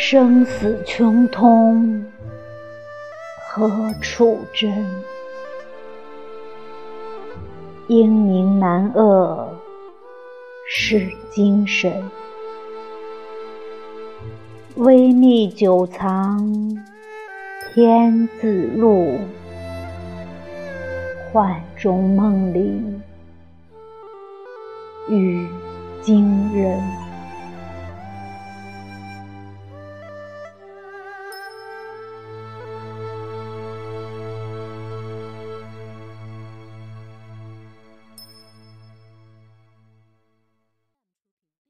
生死穷通何处真？英明难遏是精神，微密久藏天自露，幻中梦里与惊人。